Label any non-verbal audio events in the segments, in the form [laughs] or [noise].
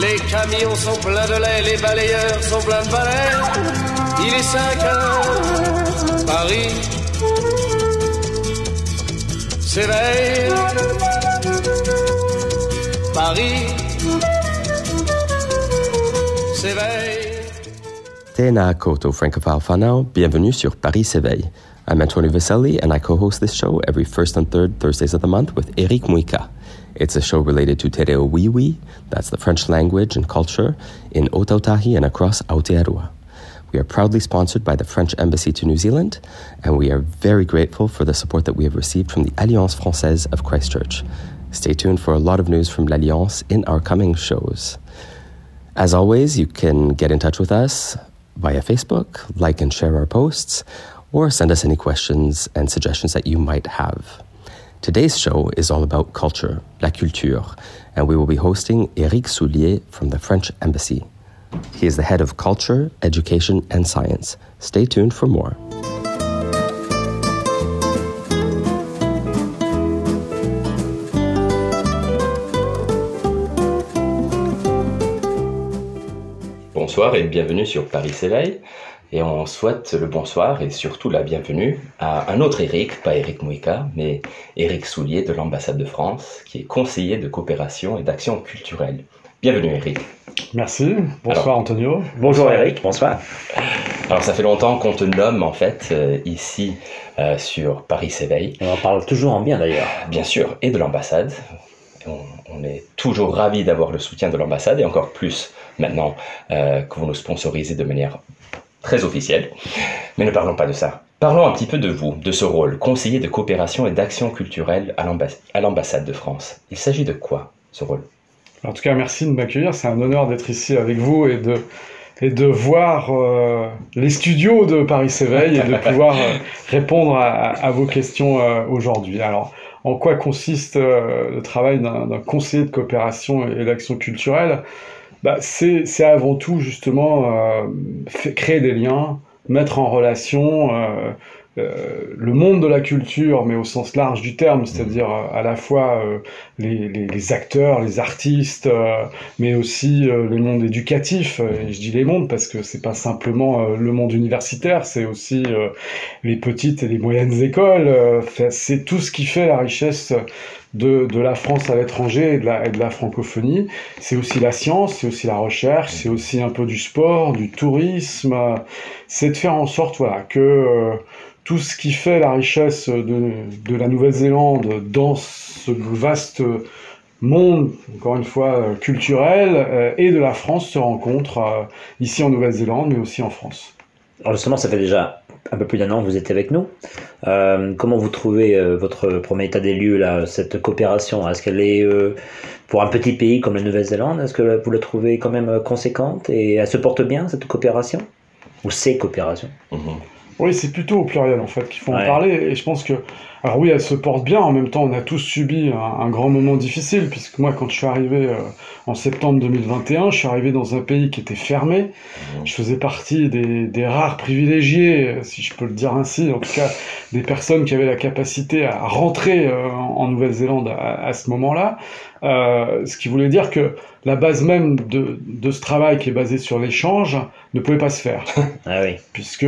Les camions sont pleins de lait, les balayeurs sont pleins de balais. Il est 5 heures, Paris s'éveille. Paris s'éveille. Tēnā koto francophile whanau, bienvenue sur Paris s'éveille. I'm Antonio Vaselli, and I co-host this show every first and third Thursdays of the month with Eric Muika. It's a show related to Te Reo Wiwi, that's the French language and culture, in Otautahi and across Aotearoa. We are proudly sponsored by the French Embassy to New Zealand, and we are very grateful for the support that we have received from the Alliance Française of Christchurch. Stay tuned for a lot of news from l'Alliance in our coming shows. As always, you can get in touch with us via Facebook, like and share our posts, or send us any questions and suggestions that you might have. Today's show is all about culture, la culture, and we will be hosting Eric Soulier from the French Embassy. He is the head of culture, education, and science. Stay tuned for more. Bonsoir et bienvenue sur Paris s'éveille. Et on souhaite le bonsoir et surtout la bienvenue à un autre Eric, pas Eric Mouika, mais Eric Soulier de l'ambassade de France, qui est conseiller de coopération et d'action culturelle. Bienvenue Eric. Merci. Bonsoir Alors, Antonio. Bonjour Eric, bonsoir. Alors ça fait longtemps qu'on te nomme en fait euh, ici euh, sur Paris s'éveille, On en parle toujours en bien d'ailleurs. bien sûr, et de l'ambassade. On, on est toujours ravis d'avoir le soutien de l'ambassade et encore plus maintenant euh, que vous nous sponsorisez de manière très officielle. Mais ne parlons pas de ça. Parlons un petit peu de vous, de ce rôle, conseiller de coopération et d'action culturelle à l'ambas- à l'ambassade de France. Il s'agit de quoi ce rôle? En tout cas, merci de m'accueillir. C'est un honneur d'être ici avec vous et de, et de voir euh, les studios de Paris s'éveille et de [laughs] pouvoir euh, répondre à, à vos questions euh, aujourd'hui. Alors, en quoi consiste euh, le travail d'un conseiller de coopération et d'action culturelle. Bah, C'est avant tout justement euh, créer des liens, mettre en relation euh, euh, le monde de la culture, mais au sens large du terme, c'est-à-dire euh, à la fois euh, les, les- les acteurs, les artistes, euh, mais aussi euh, le monde éducatif. Et je dis les mondes parce que c'est pas simplement euh, le monde universitaire, c'est aussi euh, les petites et les moyennes écoles. Euh, c'est tout ce qui fait la richesse de, de la France à l'étranger et de la, et de la francophonie. C'est aussi la science, c'est aussi la recherche, c'est aussi un peu du sport, du tourisme. C'est de faire en sorte voilà, que euh, tout ce qui fait la richesse de, de la Nouvelle-Zélande dans ce vaste monde, encore une fois, euh, culturel, euh, et de la France se rencontre ici en Nouvelle-Zélande, mais aussi en France. Alors justement, ça fait déjà un peu plus d'un an que vous êtes avec nous. Euh, comment vous trouvez euh, votre premier état des lieux, là, cette coopération? Est-ce qu'elle est, euh, pour un petit pays comme la Nouvelle-Zélande, est-ce que vous la trouvez quand même conséquente et elle se porte bien, cette coopération? Ou ces coopérations? Mhm. Oui, c'est plutôt au pluriel en fait qu'il faut en parler. Et je pense que, alors oui, elle se porte bien. En même temps, on a tous subi un, un grand moment difficile, puisque moi, quand je suis arrivé euh, en septembre 2021, je suis arrivé dans un pays qui était fermé. Je faisais partie des, des rares privilégiés, si je peux le dire ainsi, en tout cas des personnes qui avaient la capacité à rentrer euh, en en Nouvelle-Zélande à, à ce moment-là. Euh, ce qui voulait dire que la base même de, de ce travail qui est basé sur l'échange ne pouvait pas se faire [laughs] Ah oui. puisque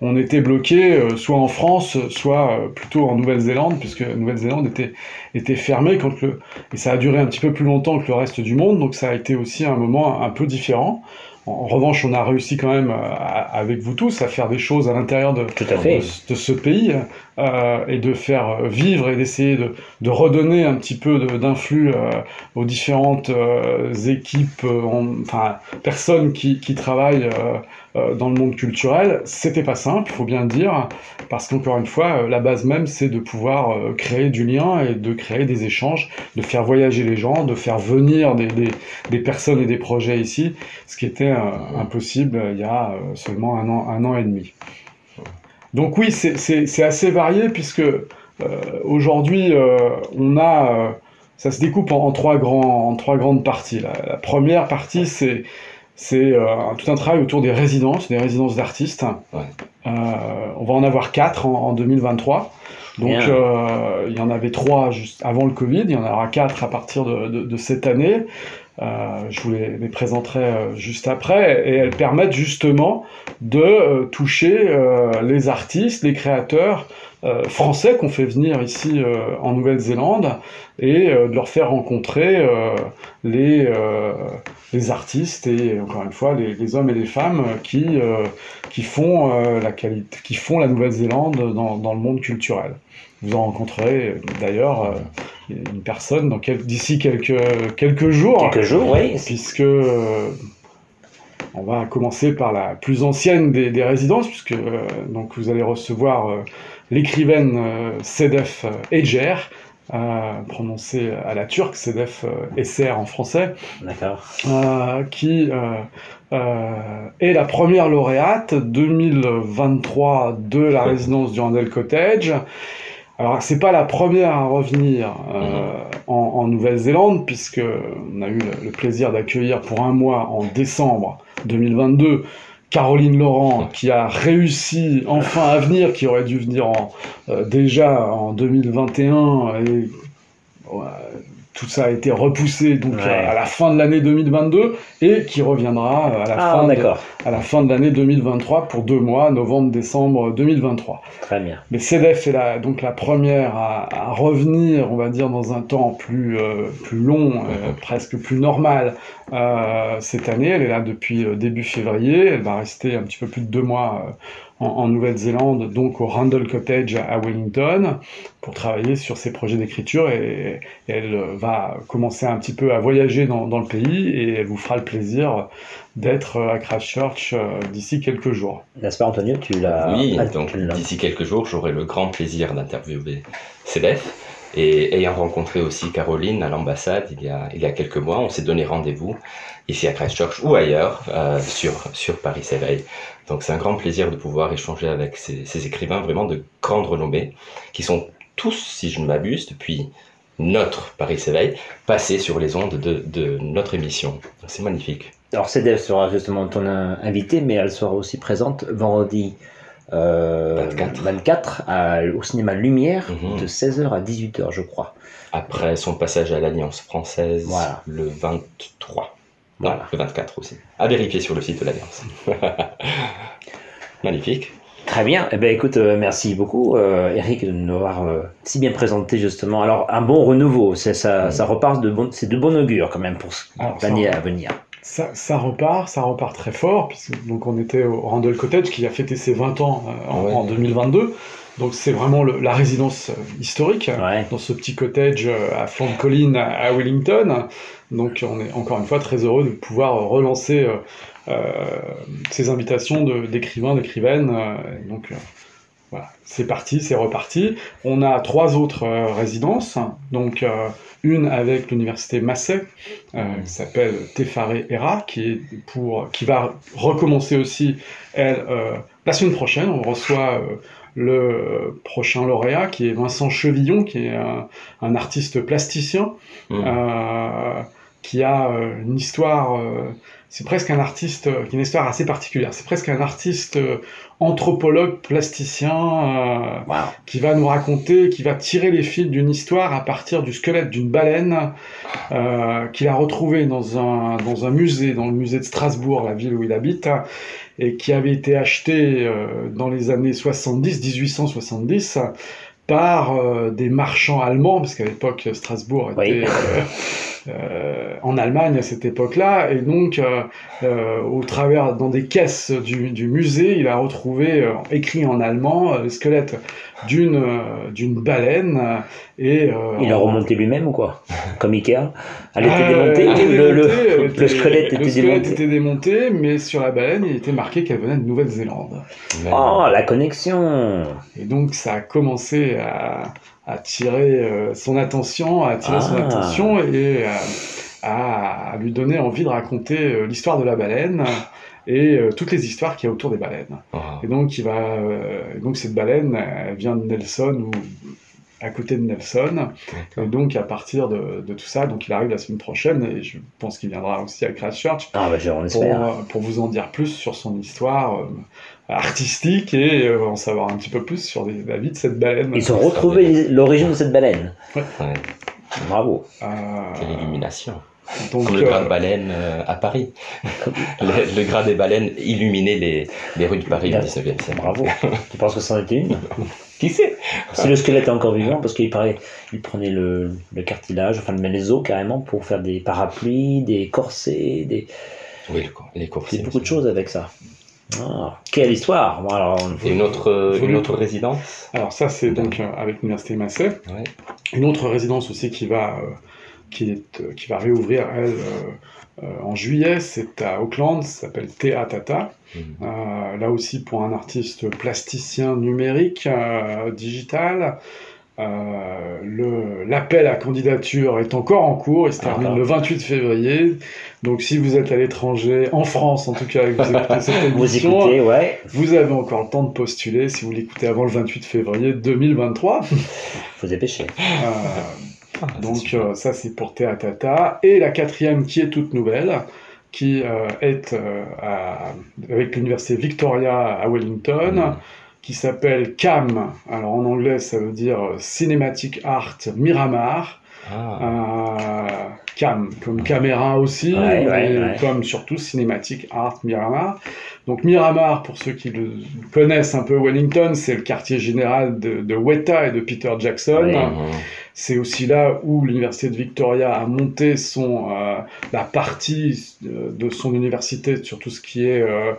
on était bloqué soit en France, soit euh, plutôt en Nouvelle-Zélande, puisque la Nouvelle-Zélande était, était fermée quand le, et ça a duré un petit peu plus longtemps que le reste du monde, donc ça a été aussi un moment un peu différent. En, revanche, on a réussi quand même, euh, avec vous tous, à faire des choses à l'intérieur de, Tout à fait. de, de ce pays euh, et de faire vivre et d'essayer de, de redonner un petit peu d'influx euh, aux différentes équipes, en- enfin personnes qui, qui travaillent dans le monde culturel. C'était pas simple, il faut bien le dire, parce qu'encore une fois, euh, la base même, c'est de pouvoir euh, créer du lien et de créer des échanges, de faire voyager les gens, de faire venir des, des, personnes et des projets ici, ce qui était impossible il y a seulement un an, un an et demi. Donc oui, c'est assez varié puisque aujourd'hui, on a ça se découpe en, trois, grands, en trois grandes parties. La première partie, c'est c'est euh, tout un travail autour des résidences, des résidences d'artistes. Ouais. Euh, on va en avoir quatre en, en 2023. Donc euh, il y en avait trois juste avant le Covid, il y en aura quatre à partir de, de, de cette année. Euh, je vous les, les présenterai euh, juste après, et elles permettent justement de euh, toucher les artistes, les créateurs français qu'on fait venir ici en Nouvelle-Zélande et de leur faire rencontrer les, les artistes et encore une fois les, les hommes et les femmes qui, qui font la qualité, qui font la Nouvelle-Zélande dans, dans le monde culturel. Vous en rencontrerez d'ailleurs une personne d'ici quelques, quelques jours. Quelques jours, oui. Puisque euh, on va commencer par la plus ancienne des, des résidences, puisque euh, donc vous allez recevoir euh, l'écrivaine Sedef Eger, prononcée à la turque, Sedef Esser en français, qui est la première lauréate 2023 de la [laughs] résidence du Handel Cottage alors, c'est pas la première à revenir euh, mhm. en, en Nouvelle-Zélande, puisque on a eu le, plaisir d'accueillir pour un mois en décembre 2022 Caroline Laurent, qui a réussi enfin à venir, qui aurait dû venir en, euh, déjà en 2021 et tout ça a été repoussé donc à la fin de l'année 2022 et qui reviendra à la, ah, fin, de, à la fin de l'année 2023 pour deux mois, novembre-décembre 2023. Très bien. Mais CEDEF est la, donc la première à, à, revenir, on va dire, dans un temps plus, euh, plus long, euh, presque plus normal euh, cette année. Elle est là depuis euh, début février. Elle va rester un petit peu plus de deux mois en, Nouvelle-Zélande, donc au Randall Cottage à Wellington, pour travailler sur ses projets d'écriture et, elle va commencer un petit peu à voyager dans, dans, le pays et elle vous fera le plaisir d'être à Christchurch euh, d'ici quelques jours. N'est-ce pas Antonio tu l'as... Oui, donc d'ici quelques jours, j'aurai le grand plaisir d'interviewer Céleste. Et ayant rencontré aussi Caroline à l'ambassade il, y a, il y a quelques mois, on s'est donné rendez-vous ici à Christchurch ou ailleurs euh, sur, sur Paris S'éveille. Donc c'est un grand plaisir de pouvoir échanger avec ces, écrivains vraiment de grande renommée, qui sont tous, si je ne m'abuse, depuis notre Paris s'éveille, passés sur les ondes de, de notre émission. C'est magnifique. Alors Cédef sera justement ton invité, mais elle sera aussi présente vendredi euh, 24, 24 à, au cinéma Lumière mm -hmm. de 16h à 18h, je crois. Après son passage à l'Alliance française voilà. le 23. Voilà. Non, le 24 aussi. À vérifier sur le site de l'Alliance. [laughs] Magnifique. Très bien. Eh ben, écoute, euh, merci beaucoup, euh, Eric, de nous avoir euh, si bien présenté justement. Alors, un bon renouveau, ça, mmh. ça repart de bon, c'est de bon augure quand même pour l'année à venir. Ça, ça, repart, ça repart très fort. Puisque, donc, on était au Randall Cottage qui a fêté ses 20 ans euh, en, ouais. en 2022. Donc c'est vraiment le, la résidence euh, historique ouais. dans ce petit cottage euh, à flanc de colline à, Wellington. Donc on est encore une fois très heureux de pouvoir relancer euh, euh, ces invitations d'écrivains, d'écrivaines. Euh, donc voilà, c'est parti, c'est reparti. On a trois autres euh, résidences, donc euh, une avec l'université Massey, euh, qui s'appelle Tefaré Era, qui est pour, qui va recommencer aussi elle la semaine prochaine. On reçoit le prochain lauréat, qui est Vincent Chevillon, qui est un, un artiste plasticien, mmh. Euh, qui a euh, une histoire, euh, c'est presque un artiste, qui a une histoire assez particulière, c'est presque un artiste anthropologue, plasticien, wow. qui va nous raconter, qui va tirer les fils d'une histoire à partir du squelette d'une baleine qu'il a retrouvé dans un, dans un musée, dans le musée de Strasbourg, la ville où il habite, et qui avait été acheté euh, dans les années 70, 1870, par euh, des marchands allemands, parce qu'à l'époque Strasbourg était, oui. euh, [laughs] en Allemagne à cette époque-là, et donc euh, euh, au travers dans des caisses du, du musée, il a retrouvé euh, écrit en allemand euh, le squelette d'une euh, d'une baleine et euh, Il l'a remonté lui-même ou quoi? Comme Ikea? Elle était euh, démontée elle était le, le- démontée, elle le était- squelette était le squelette démonté. était démonté, mais sur la baleine, il était marqué qu'elle venait de Nouvelle-Zélande. Oh, la connexion Et donc ça a commencé à attirer euh, son attention, à attirer son Ah. attention et euh, à, à lui donner envie de raconter euh, l'histoire de la baleine et euh, toutes les histoires qu'il y a autour des baleines. Oh. Et donc il va, euh, donc cette baleine, elle vient de Nelson ou à côté de Nelson. Et donc à partir de, de tout ça, donc il arrive la semaine prochaine et je pense qu'il viendra aussi à Christchurch Ah, bah, pour, euh, pour vous en dire plus sur son histoire euh, artistique et euh, en savoir un petit peu plus sur les- la vie de cette baleine. Ils ont retrouvé l'origine de cette baleine. Ouais, Bravo. Euh, quelle illumination. donc, Comme le grain euh, de baleine à Paris. [laughs] le, le grain des baleines illuminait les, les rues de Paris au 19e siècle. Bravo. [laughs] tu penses que c'en était une? Qui sait? Si le squelette est encore vivant, parce qu'il paraît, il prenait le, le cartilage, enfin mais les os carrément pour faire des parapluies, des corsets, des, Oui, le les coursiers. c'est beaucoup de choses avec ça. Ah, quelle histoire Bon, alors, Et une autre, euh, une autre résidence? Alors ça c'est donc euh, avec l'université Massey. Ouais. Une autre résidence aussi qui va, euh, qui est, euh, qui va réouvrir elle euh, euh, en juillet, c'est à Auckland, ça s'appelle Thea Tata. Mhm. Là aussi pour un artiste plasticien numérique, digital. Euh, L'appel à candidature est encore en cours, il se termine D'accord. le 28 février. Donc si vous êtes à l'étranger, en France en tout cas, et que vous écoutez cette [laughs] vous émission, écoutez, ouais, vous avez encore le temps de postuler si vous l'écoutez avant le 28 février 2023. vous dépêchez. Euh, Ah, donc euh, ça c'est pour Théatata. Et la quatrième qui est toute nouvelle, qui euh, est euh, à- avec l'université Victoria à Wellington, Mhm. qui s'appelle CAM. Alors en anglais ça veut dire Cinematic Art Miramar. Ah, cam, comme caméra aussi, Ouais, ouais, comme surtout Cinematic Art Miramar. Donc Miramar, pour ceux qui le connaissent un peu Wellington, c'est le quartier général de, de Weta et de Peter Jackson. C'est aussi là où l'université de Victoria a monté son, euh, la partie euh, de son université sur tout ce qui est euh,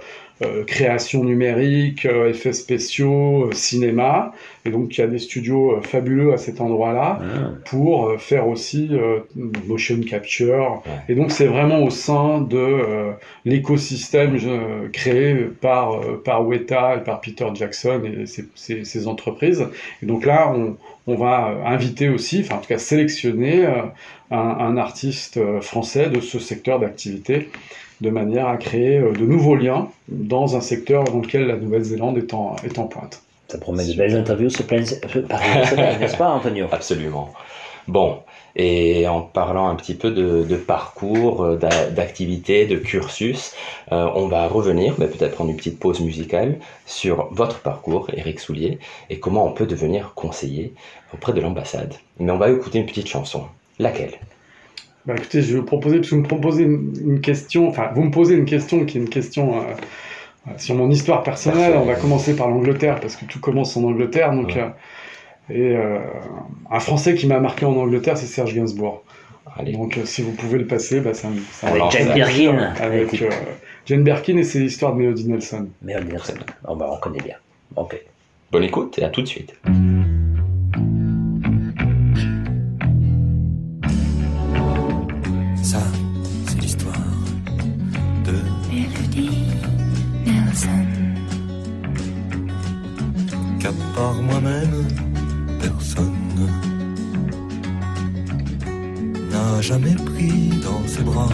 création numérique, euh, effets spéciaux, euh, cinéma. Et donc il y a des studios euh, fabuleux à cet endroit-là Ah, pour euh, faire aussi euh, motion capture. Et donc c'est vraiment au sein de euh, l'écosystème euh, créé par, euh, par Weta et par Peter Jackson et ses, ses- ses entreprises. Et donc là, on, on va euh, inviter aussi, enfin en tout cas sélectionner euh, un, un artiste euh, français de ce secteur d'activité de manière à créer euh, de nouveaux liens dans un secteur dans lequel la Nouvelle-Zélande est en, est en pointe. ça promet de belles interviews sur plein [laughs] n'est-ce pas, Antonio? Absolument. Bon, et en parlant un petit peu de, de parcours, euh, d'a- d'activités, de cursus, euh, on va revenir, mais peut-être prendre une petite pause musicale, sur votre parcours, Eric Soulier, et comment on peut devenir conseiller auprès de l'ambassade. Mais on va écouter une petite chanson. Laquelle? Bah écoutez, je vais vous proposer, parce que vous me proposez une, question, enfin, vous me posez une question qui est une question euh, euh, sur mon histoire personnelle. Parfait. On va commencer par l'Angleterre, parce que tout commence en Angleterre. Donc, Ouais. euh, et euh, un Français qui m'a marqué en Angleterre, c'est Serge Gainsbourg. Allez. Donc, euh, si vous pouvez le passer, bah, ça me. ça Avec Jane. Birkin. Avec euh, Jane Birkin et ses histoires de Melody Nelson. Merde, Nelson. Oh, bah, on connaît bien. Ok. Bonne écoute et à tout de suite. Jamais pris dans ses bras.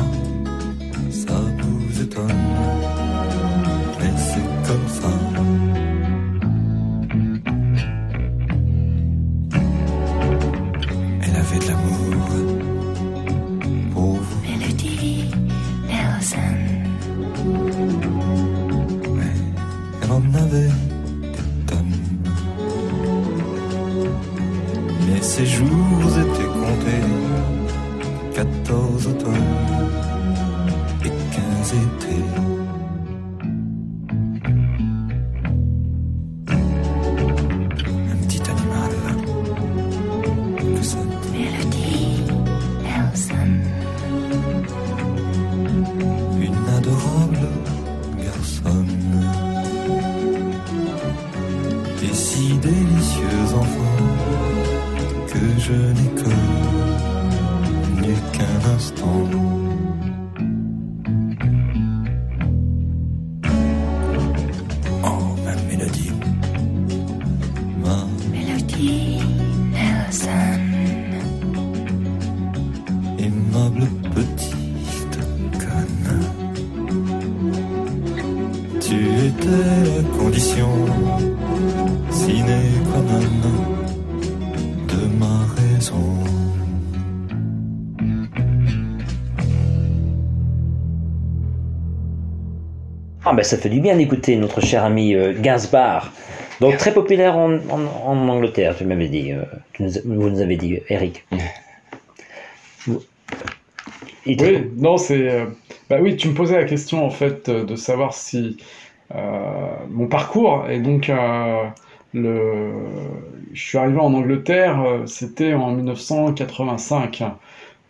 Ah ben ça fait du bien d'écouter notre cher ami euh, Gainsbourg. Donc très populaire en, en- en Angleterre, tu m'avais dit. euh, tu nous, vous nous avez dit, Eric. Oui, non, c'est. euh, Bah oui, tu me posais la question en fait euh, de savoir si euh, mon parcours et donc le. Je suis arrivé en Angleterre, c'était en 1985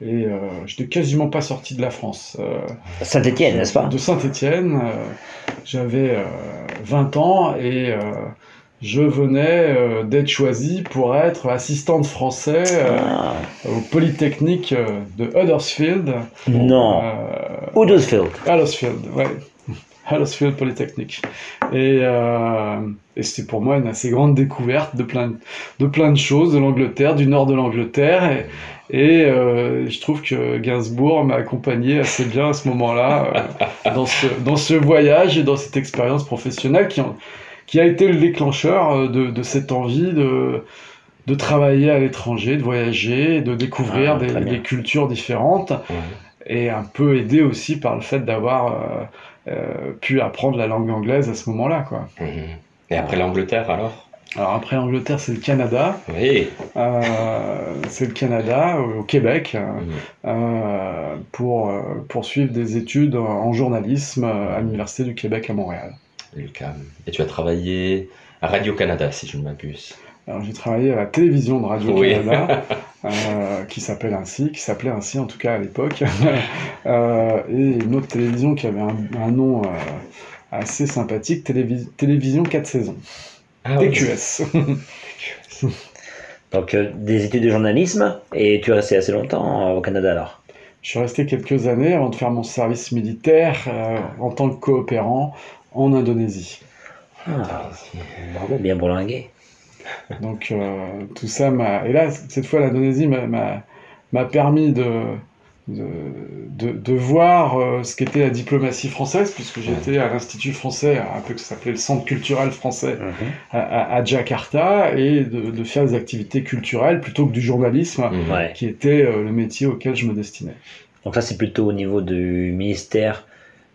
et euh, j'étais quasiment pas sorti de la France. Euh, Saint-Étienne, n'est-ce pas? De Saint-Étienne. J'avais euh, 20 ans et euh, je venais euh, d'être choisi pour être assistant de français euh, Ah, au Polytechnique euh, de Huddersfield. Non. Euh, Huddersfield. Huddersfield, ouais. Huddersfield Polytechnique. Et, euh, et c'était pour moi une assez grande découverte de plein de, plein de choses, de l'Angleterre, du nord de l'Angleterre. Et, et euh, je trouve que Gainsbourg m'a accompagné assez bien à ce moment-là euh, dans, ce, dans ce voyage et dans cette expérience professionnelle qui, en- qui a été le déclencheur euh, de, de cette envie de, de travailler à l'étranger, de voyager, de découvrir Ah, des, cultures différentes et un peu aidé aussi par le fait d'avoir euh, pu apprendre la langue anglaise à ce moment-là. Quoi. Mhm. Et après l'Angleterre alors? Alors après l'Angleterre, c'est le Canada. Oui. Euh, c'est le Canada, au Québec, euh, Mhm. euh, pour euh, poursuivre des études en journalisme euh, à l'Université du Québec à Montréal. Lucam. Et tu as travaillé à Radio-Canada, si je ne m'abuse. Alors j'ai travaillé à la télévision de Oui. Radio-Canada, [laughs] euh, qui s'appelle ainsi, qui s'appelait ainsi en tout cas à l'époque, [laughs] Euh, et une autre télévision qui avait un, un nom euh, assez sympathique, Télévis- Télévision 4 saisons, Ah, oui. TQS. [laughs] Donc euh, des études de journalisme et tu es resté assez longtemps euh, au Canada alors? Je suis resté quelques années avant de faire mon service militaire euh, en tant que coopérant en Indonésie. Ah, bravo, bien bourlingué. Donc euh, tout ça m'a... Et là, cette fois, l'Indonésie m'a- permis de, de, de, de voir euh, ce qu'était la diplomatie française, puisque j'étais à l'Institut français, un peu que ça s'appelait le Centre culturel français à, à- à Jakarta, et de, de faire des activités culturelles plutôt que du journalisme. Ouais. qui était euh, le métier auquel je me destinais. Donc ça c'est plutôt au niveau du ministère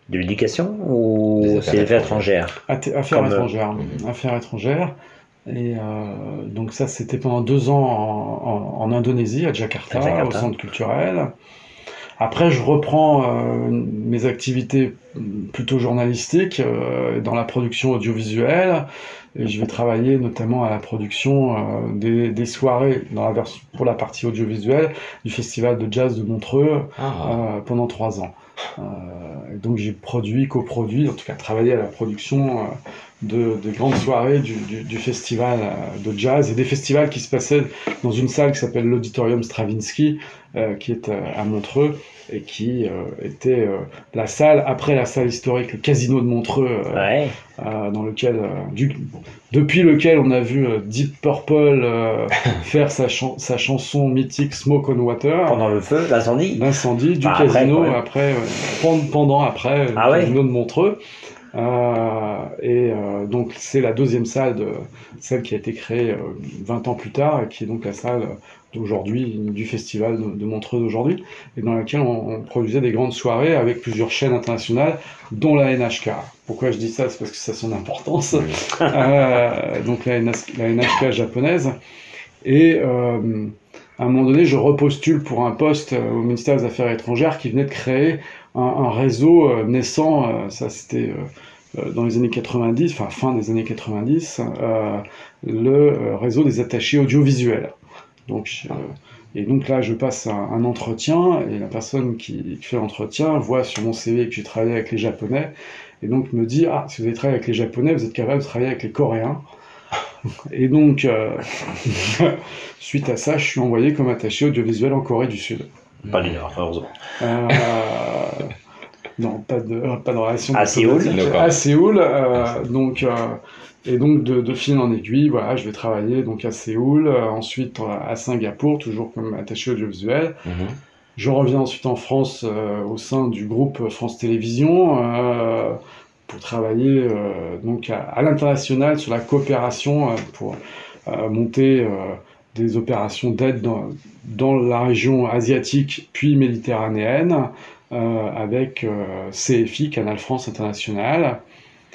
de l'éducation ou c'est affaires affaires étrangères Affaires étrangères. Mhm. Affaires étrangères. Et euh, donc ça, c'était pendant deux ans en, en- en Indonésie, à Jakarta, À Jakarta. au centre culturel. Après, je reprends euh, mes activités plutôt journalistiques euh, dans la production audiovisuelle. Et je vais travailler notamment à la production des, des soirées dans la version, pour la partie audiovisuelle du Festival de jazz de Montreux Ah, pendant trois ans. Donc j'ai produit, coproduit, en tout cas travaillé à la production de, de grandes soirées du, du, du festival euh, de jazz et des festivals qui se passaient dans une salle qui s'appelle l'Auditorium Stravinsky, euh, qui est euh, à Montreux et qui euh, était euh, la salle après la salle historique, le Casino de Montreux, euh, Ouais. euh, dans lequel, du- depuis lequel on a vu Deep Purple euh, [laughs] faire sa, chan- sa chanson mythique Smoke on Water. Pendant le feu, l'incendie L'incendie du Bah, casino après, euh, pendant, après le Ah ouais casino de Montreux. Euh, et euh, donc c'est la deuxième salle de celle qui a été créée euh, 20 ans plus tard et qui est donc la salle d'aujourd'hui du festival de, de Montreux d'aujourd'hui et dans laquelle on, on produisait des grandes soirées avec plusieurs chaînes internationales dont la NHK. Pourquoi je dis ça? C'est parce que ça a son importance. [laughs] Euh, donc la, NHK, la NHK japonaise. Et euh, à un moment donné, je repostule pour un poste euh, au ministère des Affaires étrangères qui venait de créer un, un réseau euh, naissant, euh, ça c'était euh, dans les années 90, enfin fin des années 90, euh, le réseau des attachés audiovisuels. Donc, et donc là, je passe un, un entretien et la personne qui, qui fait l'entretien voit sur mon CV que j'ai travaillé avec les Japonais et donc me dit Ah, si vous avez travaillé avec les Japonais, vous êtes capable de travailler avec les Coréens. [laughs] Et donc, euh, [laughs] suite à ça, je suis envoyé comme attaché audiovisuel en Corée du Sud. Pas Nord, heureusement. Euh, non, pas de, pas de relation. À Séoul. À Séoul. euh, donc, euh, et donc, de, de fil en aiguille, voilà, je vais travailler donc à Séoul, euh, ensuite à Singapour, toujours comme attaché audiovisuel. Mhm. Je reviens ensuite en France euh, au sein du groupe France Télévisions euh, pour travailler euh, donc à, à l'international sur la coopération euh, pour euh, monter euh, des opérations d'aide dans, dans la région asiatique puis méditerranéenne euh, avec euh, CFI, Canal France International,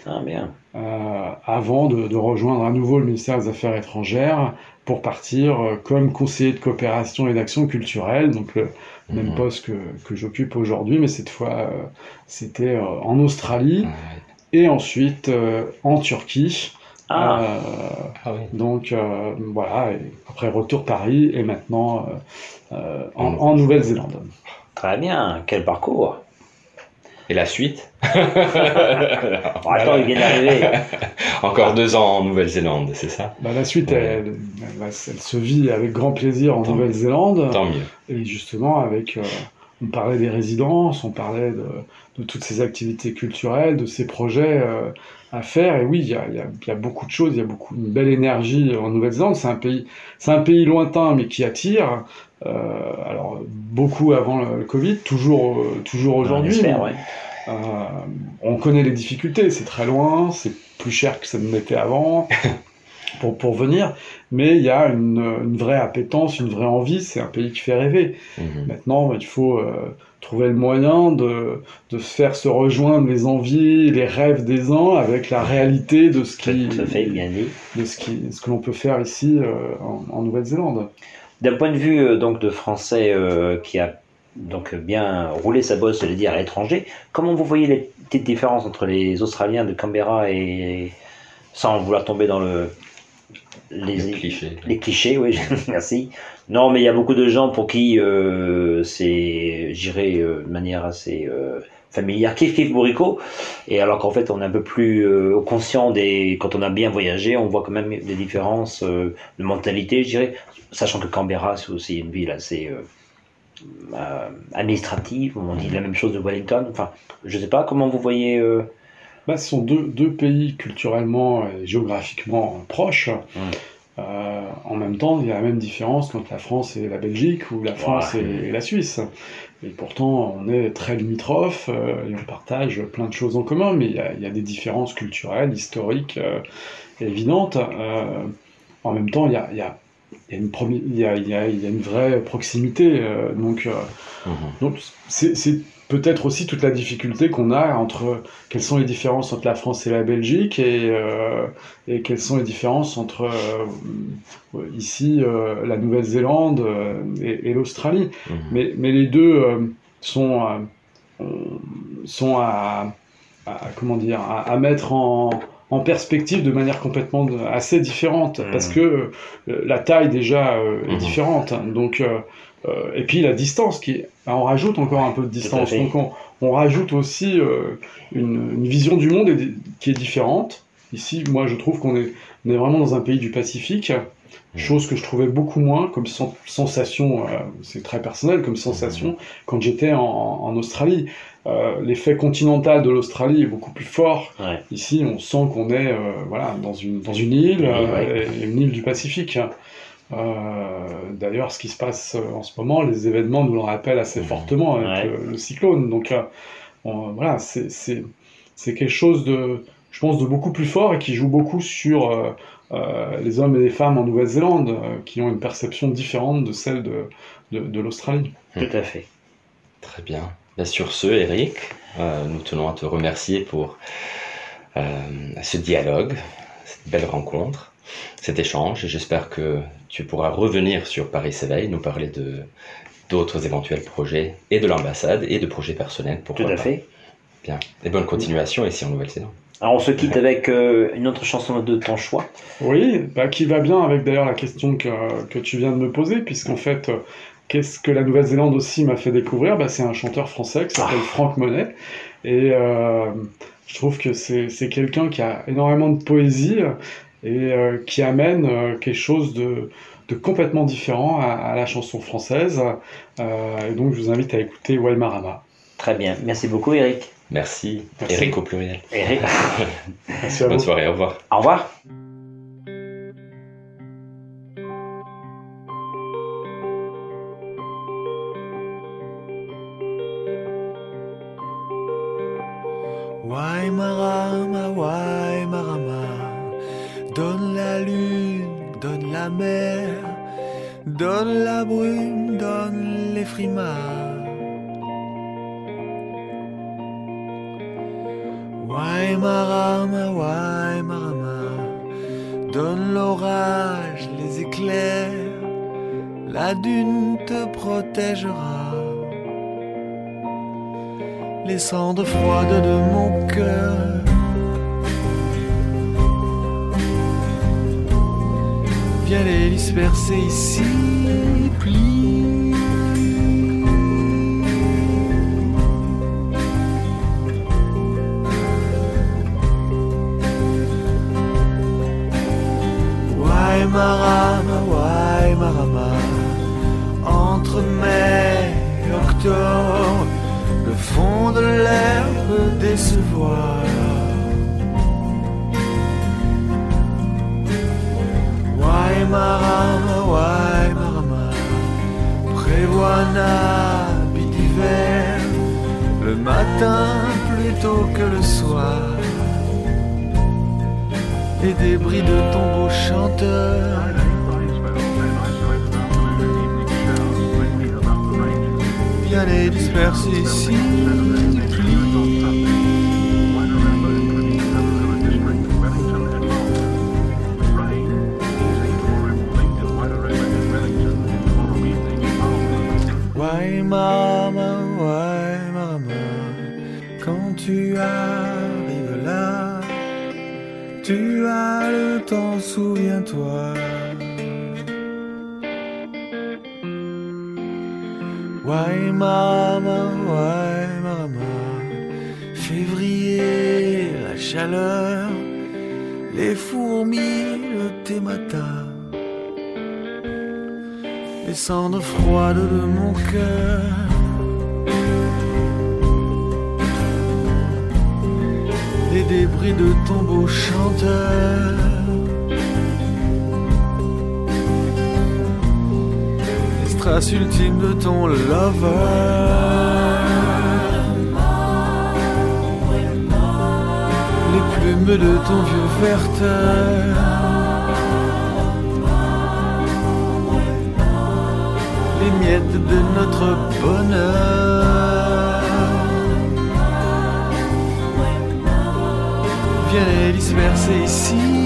Ah, bien. euh, avant de, de rejoindre à nouveau le ministère des Affaires étrangères pour partir euh, comme conseiller de coopération et d'action culturelle, donc le même Mhm. poste que, que j'occupe aujourd'hui, mais cette fois euh, c'était euh, en Australie Ouais. et ensuite euh, en Turquie. Ah, Euh, Ah oui. donc euh, voilà, et après retour Paris et maintenant euh, en, Nouvelle-Zélande. très bien. Quel parcours. Et la suite [laughs] [laughs] Bon, attends, il vient d'arriver. [laughs] Encore deux ans en Nouvelle-Zélande, c'est ça? Bah, la suite, Ouais. elle, elle va- elle se vit avec grand plaisir en Nouvelle-Zélande. Tant mieux. Et justement, avec, euh, on parlait des résidences, on parlait de, de toutes ces activités culturelles, de ces projets euh, à faire. Et oui, il y a, il y y a beaucoup de choses, il y a beaucoup une belle énergie en Nouvelle-Zélande. C'est un pays, c'est un pays lointain, mais qui attire. Euh, alors beaucoup avant le, Covid, toujours, euh, toujours aujourd'hui. ouais. euh, on connaît les difficultés, c'est très loin, c'est plus cher que ça ne l'était avant [laughs] pour, pour venir, mais il y a une, une vraie appétence, une vraie envie, c'est un pays qui fait rêver. Mhm. Maintenant, il faut euh, trouver le moyen de, de faire se rejoindre les envies, les rêves des uns avec la réalité de ce, qui, Tout à fait, bien dit. de ce, qui, ce que l'on peut faire ici euh, en, en Nouvelle-Zélande. D'un point de vue euh, donc de français euh, qui a donc bien roulé sa bosse, je dire, à l'étranger, comment vous voyez les petites différences entre les Australiens de Canberra et sans vouloir tomber dans le les, Les clichés. les clichés, oui, [laughs] merci. Non, mais il y a beaucoup de gens pour qui euh, c'est, j'irai euh, de manière assez euh, familière, kiff kiff bourricot. Et alors qu'en fait, on est un peu plus conscient des. Quand on a bien voyagé, on voit quand même des différences de mentalité, je dirais. Sachant que Canberra, c'est aussi une ville assez administrative. On dit la même chose de Wellington. Enfin, je sais pas comment vous voyez. Bah, ce sont deux, deux pays culturellement et géographiquement proches. Euh, en même temps, il y a la même différence entre la France et la Belgique ou la France Ouais. et, et la Suisse. Et pourtant, on est très limitrophes euh, et on partage plein de choses en commun, mais il y a, il y a des différences culturelles, historiques euh, évidentes. Euh, en même temps, il y a, il y a- il y a une promi- il y a- il y a- il y a une vraie proximité. euh, donc, euh, Mhm. donc c'est c'est peut-être aussi toute la difficulté qu'on a entre quelles sont les différences entre la France et la Belgique et, euh, et quelles sont les différences entre euh, ici euh, la Nouvelle-Zélande et, et l'Australie. Mhm. Mais, mais les deux sont, sont à, à- comment dire, à, à mettre en, en perspective de manière complètement assez différente Mhm. parce que euh, la taille déjà euh, est Mhm. différente. Donc, euh, euh, et puis la distance qui on rajoute encore un peu de distance. Donc on, on rajoute aussi euh, une, une vision du monde qui est différente. Ici, moi, je trouve qu'on est, on est vraiment dans un pays du Pacifique, chose que je trouvais beaucoup moins comme sen- sensation, euh, c'est très personnel comme sensation, quand j'étais en, en Australie. L'effet continental de l'Australie est beaucoup plus fort. Ouais. Ici, on sent qu'on est voilà, dans, une, dans une île, ouais. une île du Pacifique. Euh, D'ailleurs, ce qui se passe euh, en ce moment, les événements nous le rappellent assez Mhm. fortement avec Ouais. le, le cyclone. Donc, euh, on- voilà, c'est quelque chose de, je pense, de beaucoup plus fort et qui joue beaucoup sur euh, euh, les hommes et les femmes en Nouvelle-Zélande, euh, qui ont une perception différente de celle de, de, de l'Australie. Tout à fait. Très bien. Bien, sur ce, Eric, euh, nous tenons à te remercier pour euh, ce dialogue, cette belle rencontre, cet échange. Et j'espère que tu pourras revenir sur Paris s'éveille, nous parler de d'autres éventuels projets et de l'ambassade et de projets personnels. Tout Pourquoi à pas. fait. Bien. Et bonne continuation ici en Nouvelle-Zélande. Alors on se quitte avec euh, une autre chanson de ton choix. Oui, bah, qui va bien avec d'ailleurs la question que, que tu viens de me poser, puisqu'en fait, euh, qu'est-ce que la Nouvelle-Zélande aussi m'a fait découvrir? Bah, C'est un chanteur français qui s'appelle Franck Monet. Et euh, je trouve que c'est c'est quelqu'un qui a énormément de poésie et euh, qui amène euh, quelque chose de, de complètement différent à, à la chanson française. Euh, et donc je vous invite à écouter Waimarama. Très bien. Merci beaucoup, Eric. Merci. Merci. Eric au pluriel. Eric. [laughs] Merci à Bonne vous. soirée, au revoir. Au revoir. Donne la lune, donne la mer, donne la brume, donne les frimas. Waimarama, Waimarama, donne l'orage, les éclairs, la dune te protégera les cendres froides de mon cœur. Viens les disperser ici, plie. Waimarama, Waimarama, entre mai un habit d'hiver, le matin plutôt que le soir, et des bris de tombeaux chanteurs. Viens les disperser ici. Mama, why mama, quand tu arrives là, tu as le temps, souviens-toi. Why mama, why mama, février, la chaleur, les fourmis, le thé les cendres froides de mon cœur. Les débris de tombeaux chanteurs. Les strass ultimes de ton lover. Les plumes de ton vieux verteur. De notre bonheur. Viens les disperser ici.